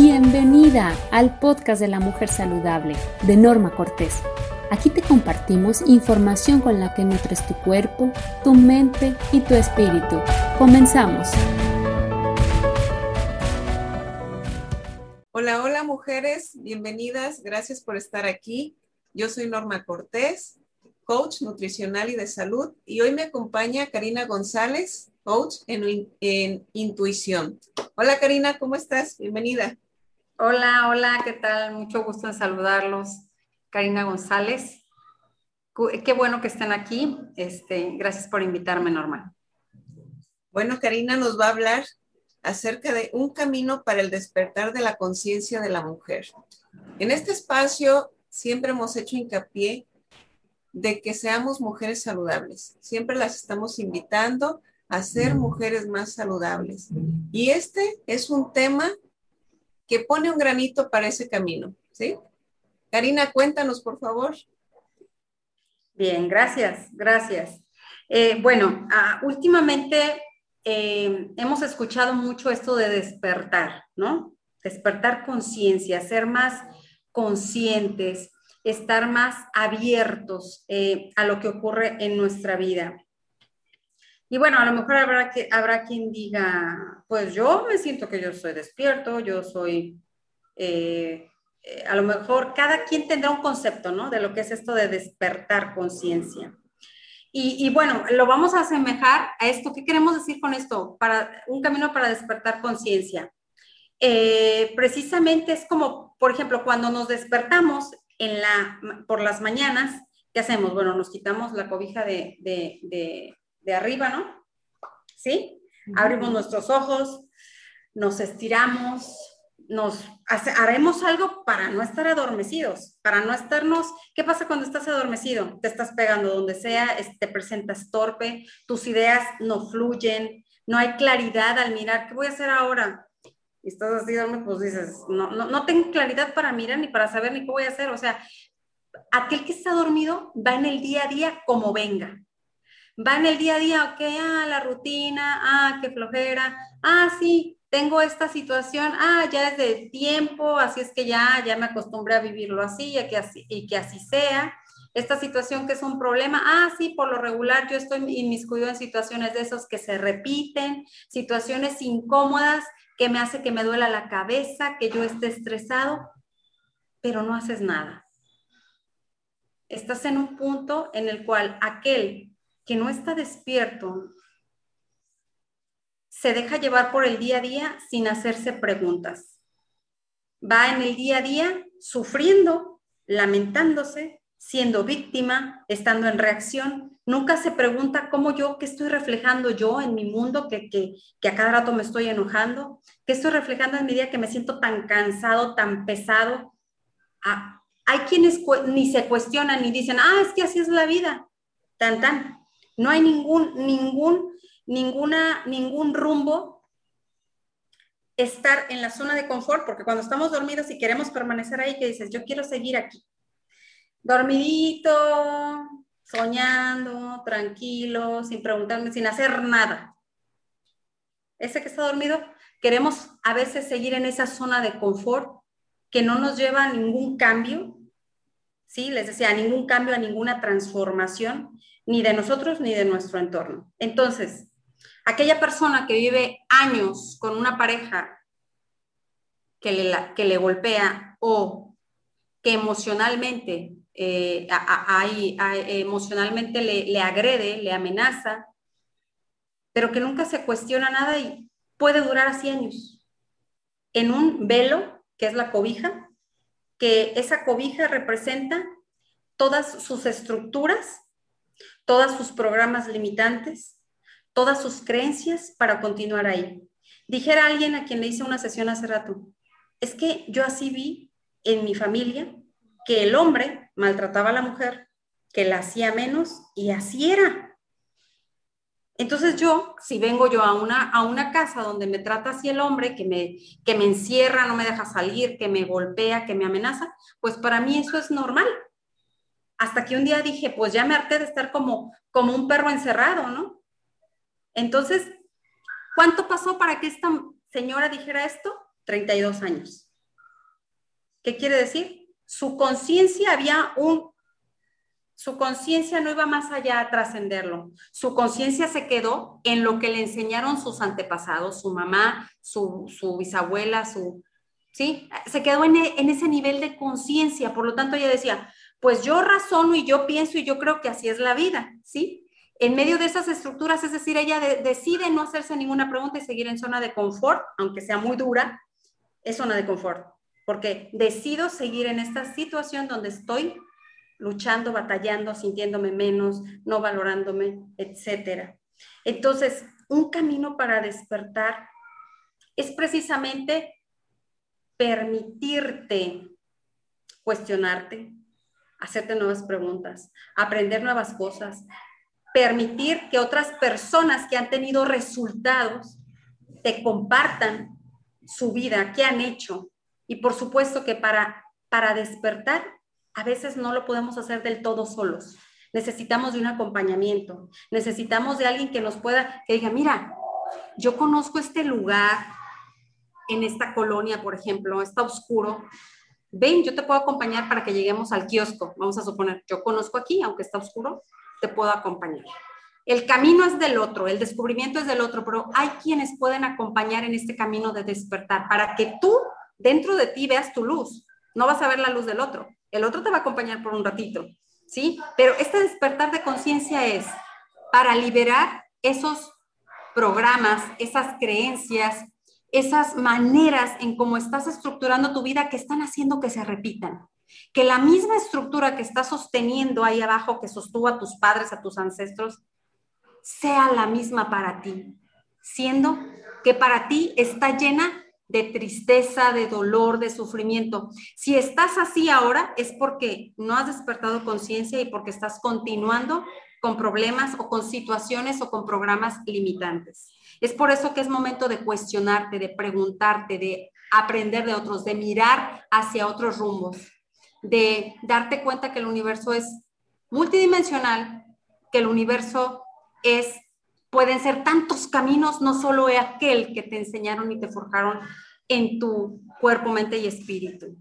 Bienvenida al podcast de la mujer saludable de Norma Cortés. Aquí te compartimos información con la que nutres tu cuerpo, tu mente y tu espíritu. Comenzamos. Hola, hola mujeres, bienvenidas, gracias por estar aquí. Yo soy Norma Cortés, coach nutricional y de salud, y hoy me acompaña Karina González, coach en, en intuición. Hola Karina, ¿cómo estás? Bienvenida. Hola, hola, ¿qué tal? Mucho gusto en saludarlos. Karina González. Qué bueno que estén aquí. Este, gracias por invitarme, Norma. Bueno, Karina nos va a hablar acerca de un camino para el despertar de la conciencia de la mujer. En este espacio siempre hemos hecho hincapié de que seamos mujeres saludables. Siempre las estamos invitando a ser mujeres más saludables. Y este es un tema que pone un granito para ese camino, ¿sí? Karina, cuéntanos, por favor. Bien, gracias, gracias. Eh, bueno, ah, últimamente eh, hemos escuchado mucho esto de despertar, ¿no? Despertar conciencia, ser más conscientes, estar más abiertos eh, a lo que ocurre en nuestra vida. Y bueno, a lo mejor habrá, que, habrá quien diga, pues yo me siento que yo soy despierto, yo soy, eh, eh, a lo mejor cada quien tendrá un concepto, ¿no? De lo que es esto de despertar conciencia. Y, bueno, lo vamos a asemejar a esto. ¿Qué queremos decir con esto? Para un camino para despertar conciencia. Eh, precisamente es como, por ejemplo, cuando nos despertamos en la, por las mañanas, ¿qué hacemos? Bueno, nos quitamos la cobija de arriba, ¿no? ¿Sí? Abrimos nuestros ojos, nos estiramos, nos haremos algo para no estar adormecidos, para no estarnos, ¿qué pasa cuando estás adormecido? Te estás pegando donde sea, te presentas torpe, tus ideas no fluyen, no hay claridad al mirar, ¿qué voy a hacer ahora? Y estás así, pues dices, no, no, no tengo claridad para mirar ni para saber ni qué voy a hacer, o sea, aquel que está dormido va en el día a día como venga, va en el día a día, ok, ah, la rutina, ah, qué flojera, ah, sí, tengo esta situación, ah, ya es de tiempo, así es que ya, ya me acostumbré a vivirlo así y que así, y que así sea. Esta situación que es un problema, ah, sí, por lo regular yo estoy inmiscuido en situaciones de esos que se repiten, situaciones incómodas que me hace que me duela la cabeza, que yo esté estresado, pero no haces nada. Estás en un punto en el cual aquel que no está despierto se deja llevar por el día a día sin hacerse preguntas. Va en el día a día sufriendo, lamentándose, siendo víctima, estando en reacción. Nunca se pregunta cómo yo, qué estoy reflejando yo en mi mundo, que, que, a cada rato me estoy enojando, qué estoy reflejando en mi día que me siento tan cansado, tan pesado. Ah, hay quienes ni se cuestionan ni dicen, ah, es que así es la vida, tan, tan. No hay ningún, ningún, ninguna, ningún rumbo estar en la zona de confort, porque cuando estamos dormidos y queremos permanecer ahí, que dices, yo quiero seguir aquí, dormidito, soñando, tranquilo, sin preguntarme, sin hacer nada. Ese que está dormido, queremos a veces seguir en esa zona de confort que no nos lleva a ningún cambio, ¿sí? Les decía, ningún cambio, a ninguna transformación, ni de nosotros ni de nuestro entorno. Entonces, aquella persona que vive años con una pareja que le, que le golpea o que emocionalmente, eh, emocionalmente le, le agrede, le amenaza, pero que nunca se cuestiona nada y puede durar así años. En un velo, que es la cobija, que esa cobija representa todas sus estructuras todos sus programas limitantes, todas sus creencias para continuar ahí. Dijera alguien a quien le hice una sesión hace rato, es que yo así vi en mi familia que el hombre maltrataba a la mujer, que la hacía menos y así era. Entonces yo, si vengo yo a una, a una casa donde me trata así el hombre, que me, que me encierra, no me deja salir, que me golpea, que me amenaza, pues para mí eso es normal hasta que un día dije, pues ya me harté de estar como, como un perro encerrado, ¿no? Entonces, ¿cuánto pasó para que esta señora dijera esto? 32 años. ¿Qué quiere decir? Su conciencia había un su conciencia no iba más allá a trascenderlo. Su conciencia se quedó en lo que le enseñaron sus antepasados, su mamá, su, bisabuela, su... ¿Sí? Se quedó en, en ese nivel de conciencia. Por lo tanto, ella decía, pues yo razono y yo pienso y yo creo que así es la vida, ¿sí? En medio de esas estructuras, es decir, ella decide no hacerse ninguna pregunta y seguir en zona de confort, aunque sea muy dura, es zona de confort, porque decido seguir en esta situación donde estoy luchando, batallando, sintiéndome menos, no valorándome, etcétera. Entonces, un camino para despertar es precisamente permitirte cuestionarte, hacerte nuevas preguntas, aprender nuevas cosas, permitir que otras personas que han tenido resultados te compartan su vida, qué han hecho. Y por supuesto que para, para despertar a veces no lo podemos hacer del todo solos. Necesitamos de un acompañamiento, necesitamos de alguien que nos pueda, que diga, mira, yo conozco este lugar en esta colonia, por ejemplo, está oscuro. Ven, yo te puedo acompañar para que lleguemos al kiosco. Vamos a suponer, yo conozco aquí, aunque está oscuro, te puedo acompañar. El camino es del otro, el descubrimiento es del otro, pero hay quienes pueden acompañar en este camino de despertar para que tú dentro de ti veas tu luz. No vas a ver la luz del otro, el otro te va a acompañar por un ratito, ¿sí? Pero este despertar de conciencia es para liberar esos programas, esas creencias, esas maneras en cómo estás estructurando tu vida que están haciendo que se repitan. Que la misma estructura que está sosteniendo ahí abajo, que sostuvo a tus padres, a tus ancestros, sea la misma para ti, siendo que para ti está llena de tristeza, de dolor, de sufrimiento. Si estás así ahora es porque no has despertado conciencia y porque estás continuando con problemas o con situaciones o con programas limitantes. Es por eso que es momento de cuestionarte, de preguntarte, de aprender de otros, de mirar hacia otros rumbos, de darte cuenta que el universo es multidimensional, que el universo es Pueden ser tantos caminos, no solo aquel que te enseñaron y te forjaron en tu cuerpo, mente y espíritu.